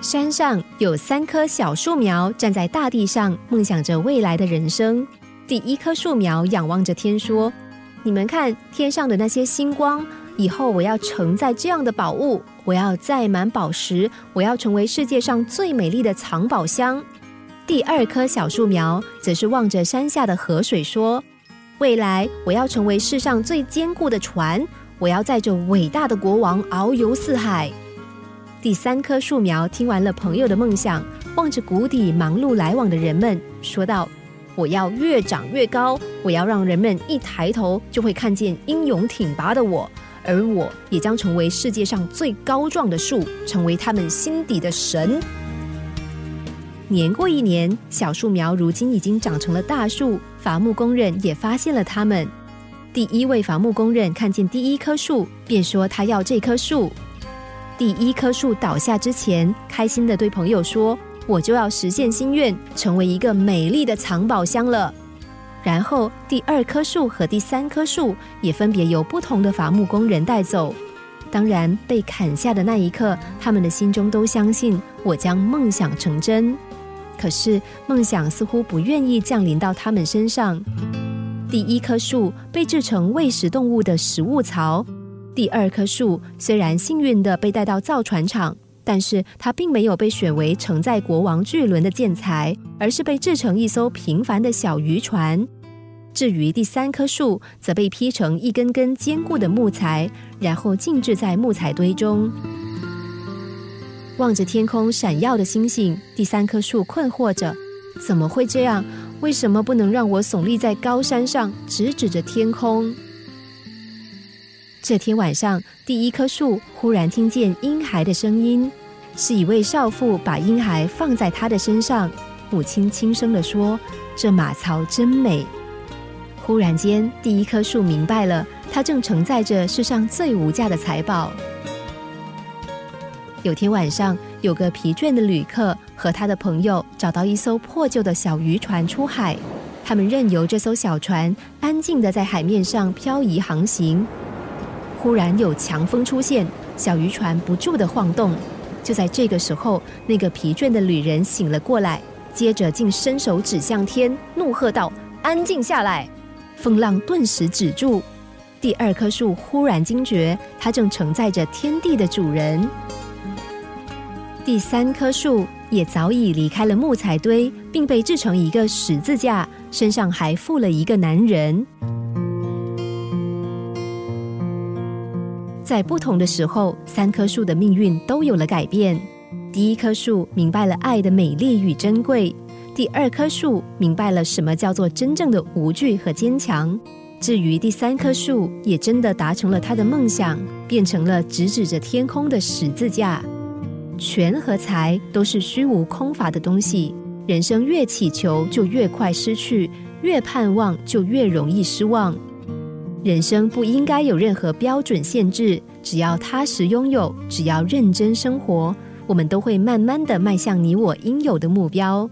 山上有三棵小树苗站在大地上，梦想着未来的人生。第一棵树苗仰望着天，说：“你们看天上的那些星光，以后我要承载这样的宝物，我要载满宝石，我要成为世界上最美丽的藏宝箱。”第二棵小树苗则是望着山下的河水，说：“未来我要成为世上最坚固的船，我要载着伟大的国王遨游四海。”第三棵树苗听完了朋友的梦想，望着谷底忙碌来往的人们，说道：“我要越长越高，我要让人们一抬头就会看见英勇挺拔的我，而我也将成为世界上最高壮的树，成为他们心底的神。”年过一年，小树苗如今已经长成了大树，伐木工人也发现了它们。第一位伐木工人看见第一棵树，便说他要这棵树。第一棵树倒下之前，开心的对朋友说：“我就要实现心愿，成为一个美丽的藏宝箱了。”然后，第二棵树和第三棵树也分别由不同的伐木工人带走。当然，被砍下的那一刻，他们的心中都相信我将梦想成真。可是，梦想似乎不愿意降临到他们身上。第一棵树被制成喂食动物的食物槽。第二棵树虽然幸运的被带到造船厂，但是它并没有被选为承载国王巨轮的建材，而是被制成一艘平凡的小渔船。至于第三棵树，则被劈成一根根坚固的木材，然后静置在木材堆中。望着天空闪耀的星星，第三棵树困惑着：怎么会这样？为什么不能让我耸立在高山上，直指着天空？这天晚上，第一棵树忽然听见婴孩的声音，是一位少妇把婴孩放在他的身上。母亲轻声地说：“这马槽真美。”忽然间，第一棵树明白了，它正承载着世上最无价的财宝。有天晚上，有个疲倦的旅客和他的朋友找到一艘破旧的小渔船出海，他们任由这艘小船安静的在海面上漂移航行。忽然有强风出现，小渔船不住的晃动。就在这个时候，那个疲倦的旅人醒了过来，接着竟伸手指向天，怒喝道：“安静下来！”风浪顿时止住。第二棵树忽然惊觉，它正承载着天地的主人。第三棵树也早已离开了木材堆，并被制成一个十字架，身上还附了一个男人。在不同的时候，三棵树的命运都有了改变。第一棵树明白了爱的美丽与珍贵，第二棵树明白了什么叫做真正的无惧和坚强。至于第三棵树，也真的达成了他的梦想，变成了直指着天空的十字架。权和财都是虚无空乏的东西，人生越祈求就越快失去，越盼望就越容易失望。人生不应该有任何标准限制，只要踏实拥有，只要认真生活，我们都会慢慢的迈向你我应有的目标。